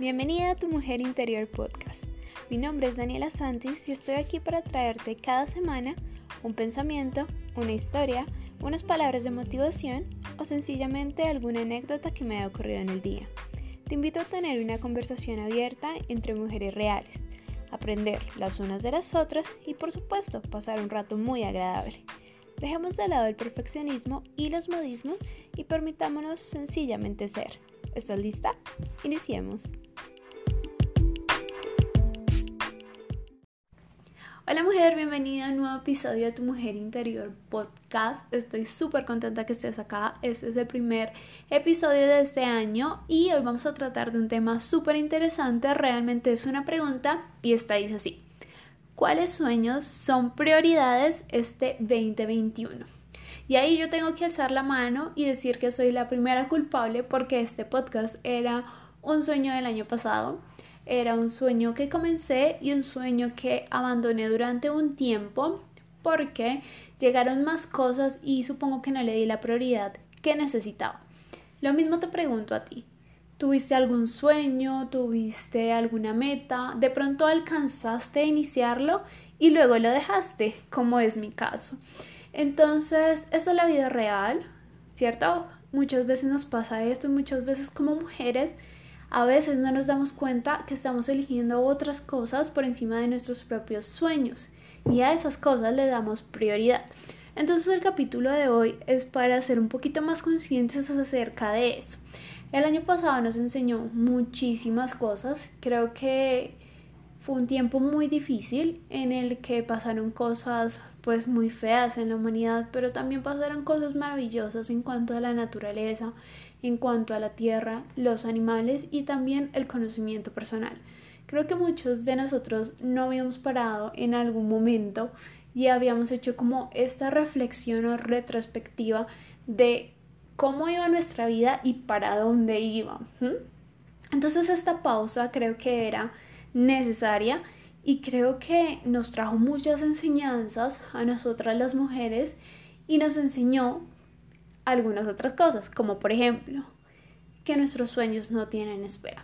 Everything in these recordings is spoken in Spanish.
Bienvenida a Tu Mujer Interior Podcast. Mi nombre es Daniela Santis y estoy aquí para traerte cada semana un pensamiento, una historia, unas palabras de motivación o sencillamente alguna anécdota que me haya ocurrido en el día. Te invito a tener una conversación abierta entre mujeres reales, aprender las unas de las otras y por supuesto pasar un rato muy agradable. Dejemos de lado el perfeccionismo y los modismos y permitámonos sencillamente ser. ¿Estás lista? Iniciemos. Hola mujer, bienvenida a un nuevo episodio de Tu Mujer Interior Podcast. Estoy súper contenta que estés acá. Este es el primer episodio de este año y hoy vamos a tratar de un tema súper interesante. Realmente es una pregunta y esta dice así. ¿Cuáles sueños son prioridades este 2021? Y ahí yo tengo que alzar la mano y decir que soy la primera culpable porque este podcast era un sueño del año pasado era un sueño que comencé y un sueño que abandoné durante un tiempo porque llegaron más cosas y supongo que no le di la prioridad que necesitaba. Lo mismo te pregunto a ti. ¿Tuviste algún sueño? ¿Tuviste alguna meta? ¿De pronto alcanzaste a iniciarlo y luego lo dejaste, como es mi caso? Entonces, esa es la vida real, ¿cierto? Muchas veces nos pasa esto y muchas veces como mujeres a veces no nos damos cuenta que estamos eligiendo otras cosas por encima de nuestros propios sueños y a esas cosas le damos prioridad. Entonces el capítulo de hoy es para ser un poquito más conscientes acerca de eso. El año pasado nos enseñó muchísimas cosas. Creo que fue un tiempo muy difícil en el que pasaron cosas pues muy feas en la humanidad, pero también pasaron cosas maravillosas en cuanto a la naturaleza, en cuanto a la tierra, los animales y también el conocimiento personal. Creo que muchos de nosotros no habíamos parado en algún momento y habíamos hecho como esta reflexión o retrospectiva de cómo iba nuestra vida y para dónde iba. Entonces esta pausa creo que era necesaria y creo que nos trajo muchas enseñanzas a nosotras las mujeres y nos enseñó algunas otras cosas, como por ejemplo, que nuestros sueños no tienen espera,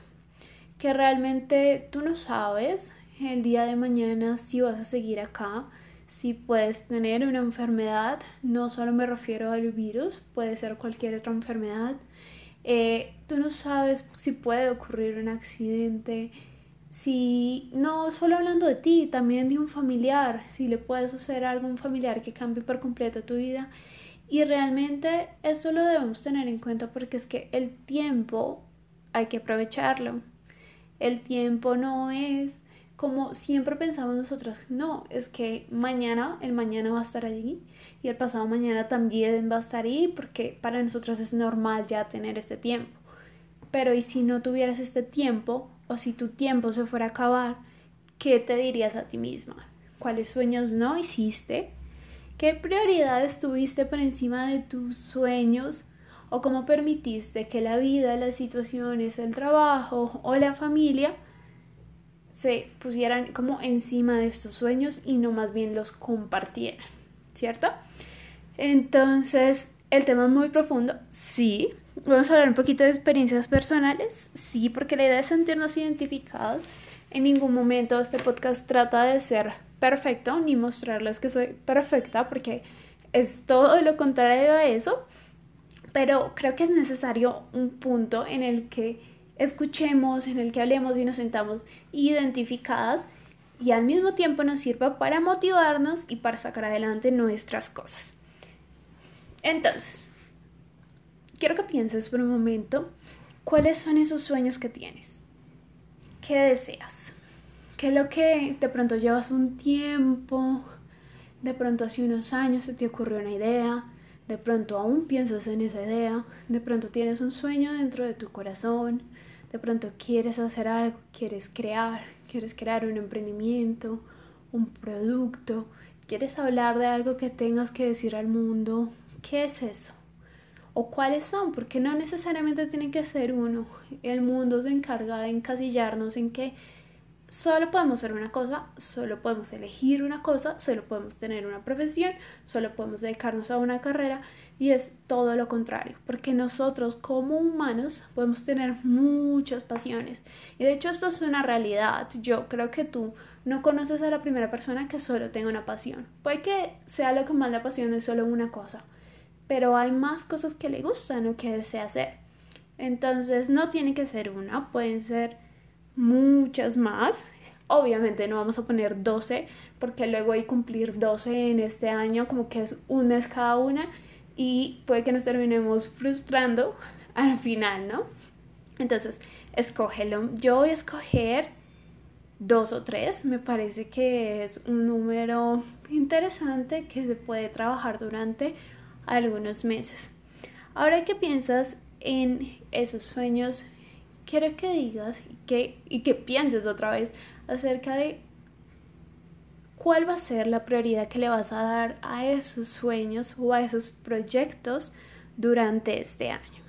que realmente tú no sabes el día de mañana si vas a seguir acá, si puedes tener una enfermedad, no solo me refiero al virus, puede ser cualquier otra enfermedad, eh, tú no sabes si puede ocurrir un accidente, si no solo hablando de ti, también de un familiar, si le puede suceder a un familiar que cambie por completo tu vida y realmente esto lo debemos tener en cuenta porque es que el tiempo hay que aprovecharlo. El tiempo no es como siempre pensamos nosotros, no, es que mañana, el mañana va a estar allí y el pasado mañana también va a estar ahí porque para nosotros es normal ya tener este tiempo. Pero ¿y si no tuvieras este tiempo o si tu tiempo se fuera a acabar, qué te dirías a ti misma? ¿Cuáles sueños no hiciste? ¿Qué prioridades tuviste por encima de tus sueños? ¿O cómo permitiste que la vida, las situaciones, el trabajo o la familia se pusieran como encima de estos sueños y no más bien los compartieran? ¿Cierto? Entonces, el tema es muy profundo, sí. Vamos a hablar un poquito de experiencias personales, sí, porque la idea es sentirnos identificados. En ningún momento este podcast trata de ser perfecto ni mostrarles que soy perfecta porque es todo lo contrario a eso, pero creo que es necesario un punto en el que escuchemos, en el que hablemos y nos sentamos identificadas y al mismo tiempo nos sirva para motivarnos y para sacar adelante nuestras cosas. Entonces, quiero que pienses por un momento cuáles son esos sueños que tienes. ¿Qué deseas? ¿Qué es lo que de pronto llevas un tiempo, de pronto hace unos años se te ocurrió una idea, de pronto aún piensas en esa idea, de pronto tienes un sueño dentro de tu corazón, de pronto quieres hacer algo, quieres crear, quieres crear un emprendimiento, un producto, quieres hablar de algo que tengas que decir al mundo, ¿qué es eso? ¿O cuáles son? Porque no necesariamente tiene que ser uno. El mundo se encarga de encasillarnos en que solo podemos ser una cosa, solo podemos elegir una cosa, solo podemos tener una profesión, solo podemos dedicarnos a una carrera y es todo lo contrario, porque nosotros como humanos podemos tener muchas pasiones y de hecho esto es una realidad. Yo creo que tú no conoces a la primera persona que solo tenga una pasión. Puede que sea lo que más le apasione solo una cosa, pero hay más cosas que le gustan o que desea hacer. Entonces no tiene que ser una, pueden ser muchas más. Obviamente no vamos a poner 12 porque luego hay cumplir 12 en este año como que es un mes cada una y puede que nos terminemos frustrando al final, ¿no? Entonces, escógelo. Yo voy a escoger dos o tres. Me parece que es un número interesante que se puede trabajar durante algunos meses. Ahora que piensas en esos sueños quiero que digas y que, y que pienses otra vez acerca de cuál va a ser la prioridad que le vas a dar a esos sueños o a esos proyectos durante este año.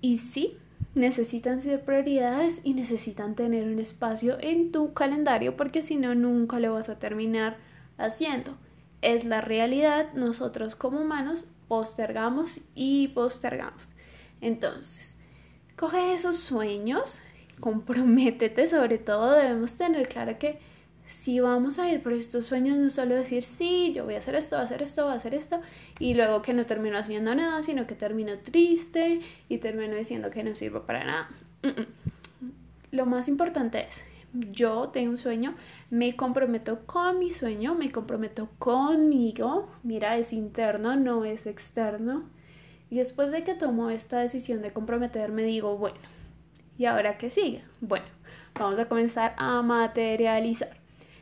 Y sí, necesitan ser prioridades y necesitan tener un espacio en tu calendario porque si no, nunca lo vas a terminar haciendo. Es la realidad, nosotros como humanos postergamos y postergamos. Entonces, coge esos sueños, comprométete, sobre todo debemos tener claro que si vamos a ir por estos sueños, no solo decir, sí, yo voy a hacer esto, voy a hacer esto, voy a hacer esto, y luego que no termino haciendo nada, sino que termino triste y termino diciendo que no sirvo para nada. Lo más importante es, yo tengo un sueño, me comprometo con mi sueño, me comprometo conmigo, mira, es interno, no es externo, y después de que tomo esta decisión de comprometerme, digo, bueno, ¿y ahora qué sigue? Bueno, vamos a comenzar a materializar.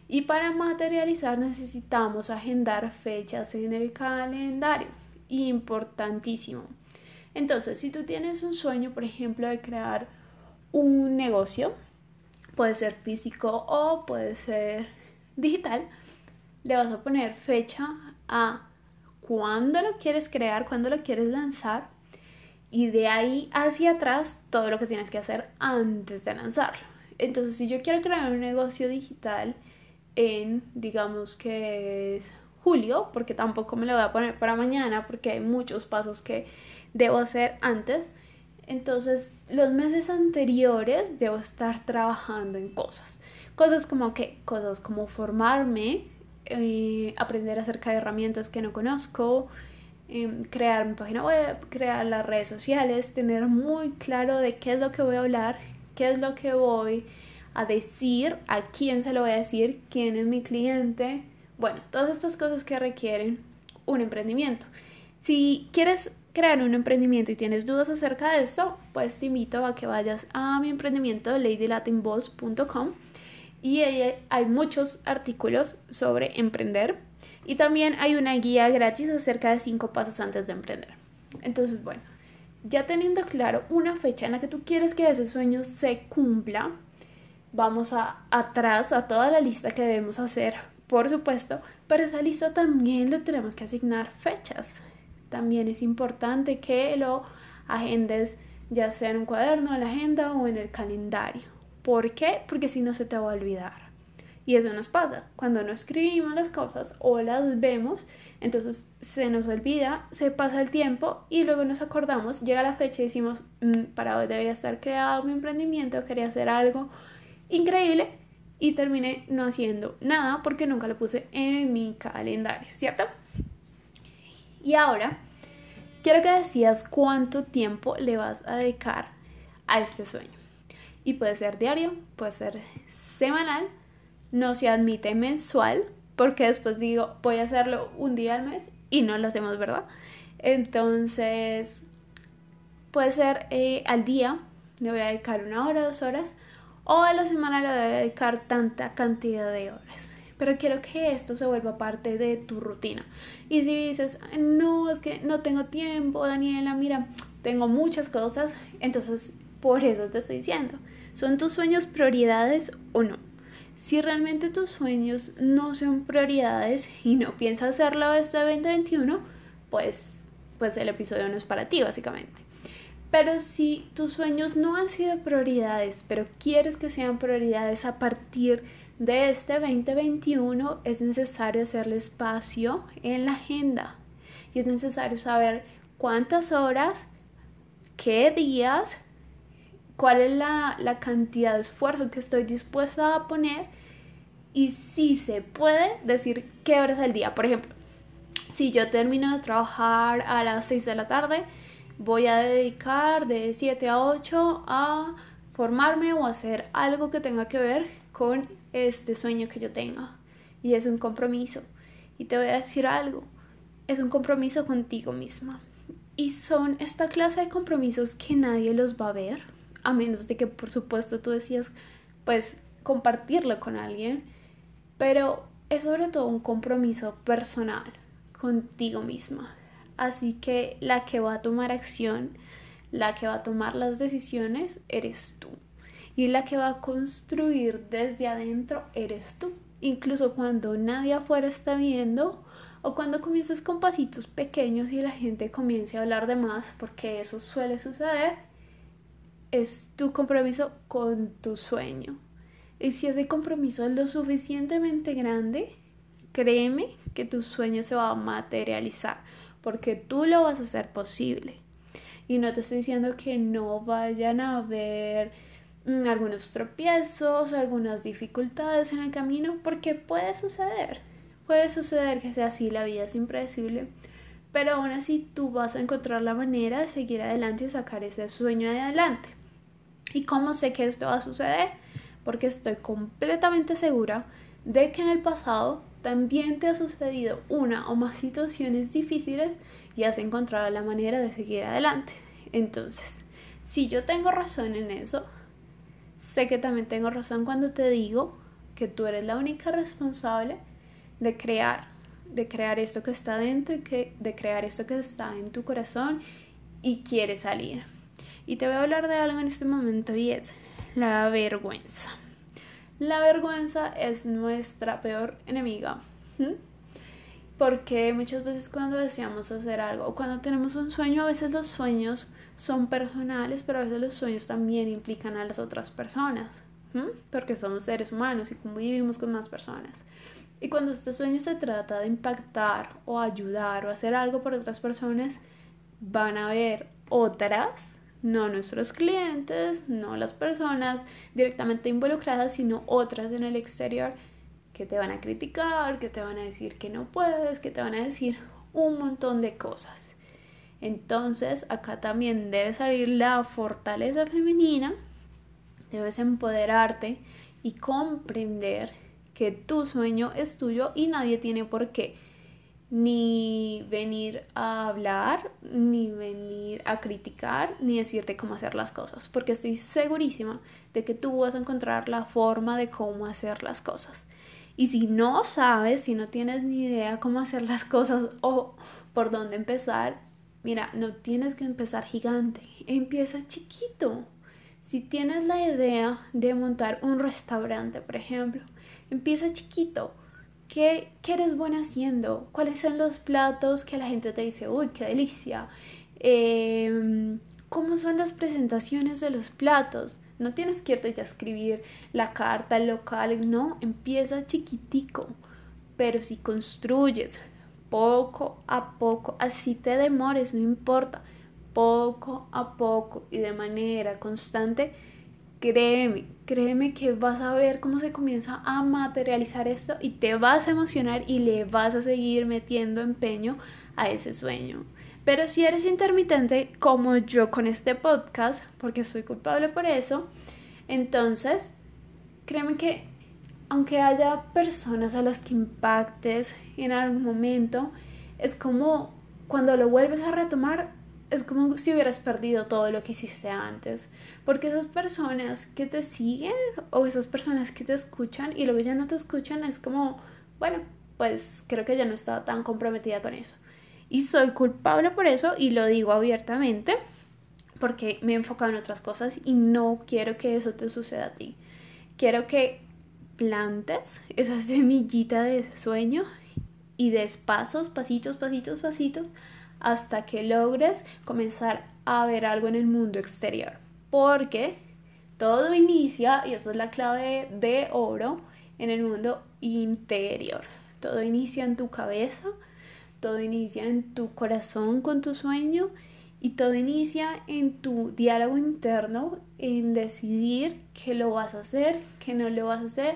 Y para materializar necesitamos agendar fechas en el calendario. Importantísimo. Entonces, si tú tienes un sueño, por ejemplo, de crear un negocio, puede ser físico o puede ser digital, le vas a poner fecha a cuándo lo quieres crear, cuándo lo quieres lanzar y de ahí hacia atrás todo lo que tienes que hacer antes de lanzarlo. Entonces, si yo quiero crear un negocio digital en, digamos que es julio, porque tampoco me lo voy a poner para mañana, porque hay muchos pasos que debo hacer antes, entonces los meses anteriores debo estar trabajando en cosas. Cosas como que, cosas como formarme eh, aprender acerca de herramientas que no conozco, em, crear mi página web, crear las redes sociales, tener muy claro de qué es lo que voy a hablar, qué es lo que voy a decir, a quién se lo voy a decir, quién es mi cliente. Bueno, todas estas cosas que requieren un emprendimiento. Si quieres crear un emprendimiento y tienes dudas acerca de esto, pues te invito a que vayas a mi emprendimiento ladylatinboss.com y hay muchos artículos sobre emprender y también hay una guía gratis acerca de cinco pasos antes de emprender. Entonces, bueno, ya teniendo claro una fecha en la que tú quieres que ese sueño se cumpla, vamos a atrás a toda la lista que debemos hacer, por supuesto, pero esa lista también le tenemos que asignar fechas. También es importante que lo agendes ya sea en un cuaderno, en la agenda o en el calendario. ¿Por qué? Porque si no se te va a olvidar. Y eso nos pasa. Cuando no escribimos las cosas o las vemos, entonces se nos olvida, se pasa el tiempo y luego nos acordamos, llega la fecha y decimos, mm, para hoy debía estar creado mi emprendimiento, quería hacer algo increíble y terminé no haciendo nada porque nunca lo puse en mi calendario, ¿cierto? Y ahora, quiero que decías cuánto tiempo le vas a dedicar a este sueño y puede ser diario, puede ser semanal, no se admite mensual porque después digo voy a hacerlo un día al mes y no lo hacemos, ¿verdad? Entonces puede ser eh, al día, le voy a dedicar una hora, dos horas o a la semana le voy a dedicar tanta cantidad de horas. Pero quiero que esto se vuelva parte de tu rutina. Y si dices, no, es que no tengo tiempo, Daniela, mira, tengo muchas cosas, entonces por eso te estoy diciendo, ¿son tus sueños prioridades o no? Si realmente tus sueños no son prioridades y no piensas hacerlo este 2021, pues, pues el episodio no es para ti, básicamente. Pero si tus sueños no han sido prioridades, pero quieres que sean prioridades a partir de este 2021, es necesario hacerle espacio en la agenda. Y es necesario saber cuántas horas, qué días, cuál es la, la cantidad de esfuerzo que estoy dispuesta a poner y si se puede decir qué horas al día. Por ejemplo, si yo termino de trabajar a las 6 de la tarde, voy a dedicar de 7 a 8 a formarme o hacer algo que tenga que ver con este sueño que yo tenga. Y es un compromiso. Y te voy a decir algo, es un compromiso contigo misma. Y son esta clase de compromisos que nadie los va a ver, a menos de que por supuesto tú decías, pues, compartirlo con alguien pero es sobre todo un compromiso personal contigo misma. Así que la que va a tomar acción, la que va a tomar las decisiones, eres tú. Y la que va a construir desde adentro, eres tú. Incluso cuando nadie afuera está viendo o cuando comienzas con pasitos pequeños y la gente comience a hablar de más, porque eso suele suceder, es tu compromiso con tu sueño. Y si ese compromiso es lo suficientemente grande, créeme que tu sueño se va a materializar, porque tú lo vas a hacer posible. Y no te estoy diciendo que no vayan a haber algunos tropiezos, algunas dificultades en el camino, porque puede suceder. Puede suceder que sea así, la vida es impredecible, pero aún así tú vas a encontrar la manera de seguir adelante y sacar ese sueño adelante. ¿Y cómo sé que esto va a suceder? porque estoy completamente segura de que en el pasado también te ha sucedido una o más situaciones difíciles y has encontrado la manera de seguir adelante. Entonces, si yo tengo razón en eso, sé que también tengo razón cuando te digo que tú eres la única responsable de crear, de crear esto que está dentro y que, de crear esto que está en tu corazón y quiere salir. Y te voy a hablar de algo en este momento y es, la vergüenza. La vergüenza es nuestra peor enemiga. Porque muchas veces cuando deseamos hacer algo o cuando tenemos un sueño, a veces los sueños son personales, pero a veces los sueños también implican a las otras personas. Porque somos seres humanos y convivimos con más personas. Y cuando este sueño se trata de impactar o ayudar o hacer algo por otras personas, van a haber otras no nuestros clientes, no las personas directamente involucradas, sino otras en el exterior que te van a criticar, que te van a decir que no puedes, que te van a decir un montón de cosas. Entonces, acá también debe salir la fortaleza femenina, debes empoderarte y comprender que tu sueño es tuyo y nadie tiene por qué ni venir a hablar, ni venir a criticar, ni decirte cómo hacer las cosas, porque estoy segurísima de que tú vas a encontrar la forma de cómo hacer las cosas. Y si no sabes, si no tienes ni idea cómo hacer las cosas o por dónde empezar, mira, no tienes que empezar gigante, empieza chiquito. Si tienes la idea de montar un restaurante, por ejemplo, empieza chiquito ¿Qué, eres buena haciendo? ¿Cuáles son los platos que la gente te dice, uy, qué delicia? Em, ¿Cómo son las presentaciones de los platos? No tienes que irte ya a escribir la carta local, no, empieza chiquitico, pero si construyes poco a poco, así te demores, no importa, poco a poco y de manera constante, créeme, créeme que vas a ver cómo se comienza a materializar esto y te vas a emocionar y le vas a seguir metiendo empeño a ese sueño. Pero si eres intermitente, como yo con este podcast, porque soy culpable por eso, entonces créeme que aunque haya personas a las que impactes en algún momento, es como cuando lo vuelves a retomar, es como si hubieras perdido todo lo que hiciste antes. Porque esas personas que te siguen o esas personas que te escuchan y luego ya no te escuchan es como, bueno, pues creo que ya no estaba tan comprometida con eso. Y soy culpable por eso y lo digo abiertamente porque me he enfocado en otras cosas y no quiero que eso te suceda a ti. Quiero que plantes esa semillita de sueño y des pasos, pasitos, pasitos, pasitos hasta que logres comenzar a ver algo en el mundo exterior. Porque todo inicia, y esa es la clave de oro, en el mundo interior. Todo inicia en tu cabeza, todo inicia en tu corazón con tu sueño y todo inicia en tu diálogo interno, en decidir que lo vas a hacer, que no lo vas a hacer,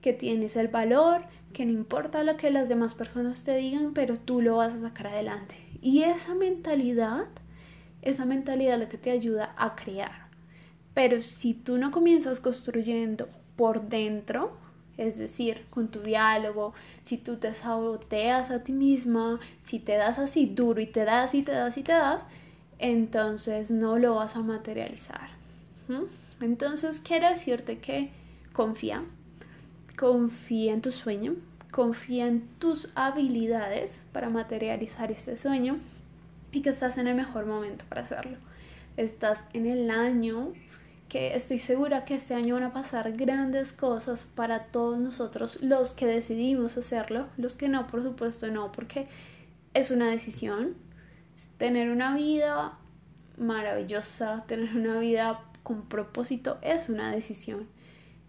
que tienes el valor, que no importa lo que las demás personas te digan, pero tú lo vas a sacar adelante. Y esa mentalidad, esa mentalidad es lo que te ayuda a crear. Pero si tú no comienzas construyendo por dentro, es decir, con tu diálogo, si tú te saboteas a ti misma, si te das así duro y te das y te das y te das, entonces no lo vas a materializar. Entonces quiero decirte que confía, confía en tu sueño, confía en tus habilidades para materializar este sueño y que estás en el mejor momento para hacerlo. Estás en el año que estoy segura que este año van a pasar grandes cosas para todos nosotros, los que decidimos hacerlo, los que no, por supuesto no, porque es una decisión. Tener una vida maravillosa, tener una vida con propósito es una decisión.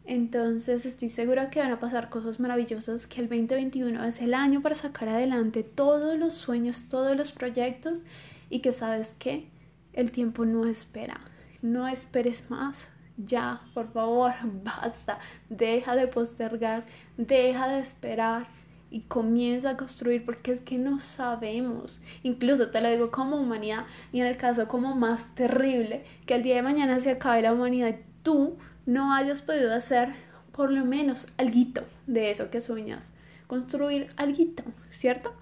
Entonces estoy segura que van a pasar cosas maravillosas, que el 2021 es el año para sacar adelante todos los sueños, todos los proyectos y que sabes que el tiempo no espera no esperes más. Ya, por favor, basta. Deja de postergar, deja de esperar y comienza a construir porque es que no sabemos. Incluso te lo digo como humanidad y en el caso como más terrible, que el día de mañana se acabe la humanidad y tú no hayas podido hacer por lo menos algo de eso que sueñas. Construir algo, ¿cierto?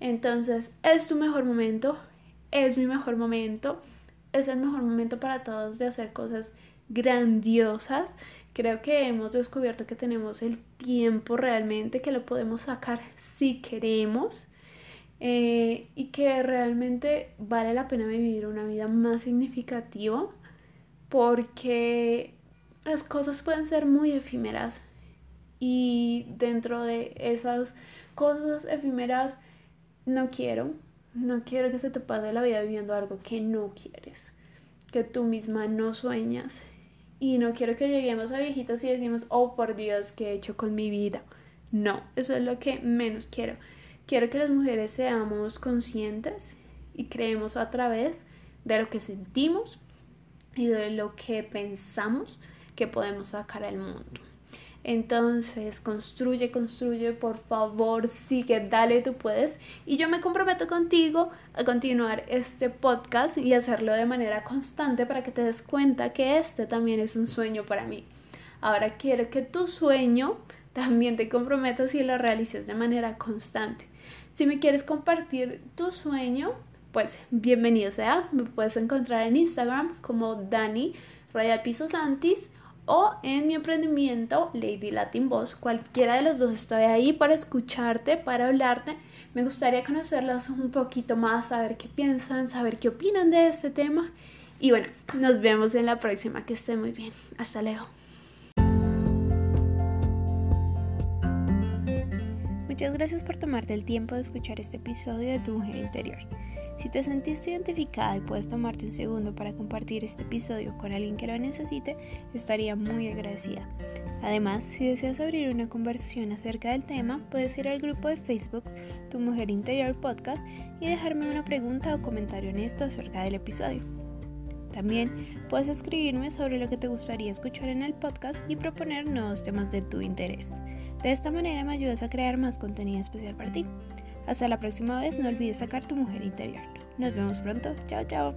Entonces, es tu mejor momento, es mi mejor momento es el mejor momento para todos de hacer cosas grandiosas. Creo que hemos descubierto que tenemos el tiempo realmente, que lo podemos sacar si queremos eh, y que realmente vale la pena vivir una vida más significativa porque las cosas pueden ser muy efímeras y dentro de esas cosas efímeras no quiero no quiero que se te pase la vida viviendo algo que no quieres, que tú misma no sueñas. Y no quiero que lleguemos a viejitas y decimos, oh por Dios, ¿qué he hecho con mi vida? No, eso es lo que menos quiero. Quiero que las mujeres seamos conscientes y creemos a través de lo que sentimos y de lo que pensamos que podemos sacar al mundo. Entonces, construye, construye, por favor, sigue, dale, tú puedes. Y yo me comprometo contigo a continuar este podcast y hacerlo de manera constante para que te des cuenta que este también es un sueño para mí. Ahora quiero que tu sueño también te comprometas y lo realices de manera constante. Si me quieres compartir tu sueño, pues bienvenido sea. Me puedes encontrar en Instagram como Dani Rayal Piso Santis o en mi emprendimiento Lady Latin Boss. Cualquiera de los dos estoy ahí para escucharte, para hablarte. Me gustaría conocerlos un poquito más, saber qué piensan, saber qué opinan de este tema. Y bueno, nos vemos en la próxima. Que esté muy bien. Hasta luego. Muchas gracias por tomarte el tiempo de escuchar este episodio de Tu Mujer Interior. Si te sentiste identificada y puedes tomarte un segundo para compartir este episodio con alguien que lo necesite, estaría muy agradecida. Además, si deseas abrir una conversación acerca del tema, puedes ir al grupo de Facebook Tu Mujer Interior Podcast y dejarme una pregunta o comentario honesto acerca del episodio. También puedes escribirme sobre lo que te gustaría escuchar en el podcast y proponer nuevos temas de tu interés. De esta manera me ayudas a crear más contenido especial para ti. Hasta la próxima vez, no olvides sacar tu mujer interior. Nos vemos pronto. Chao, chao.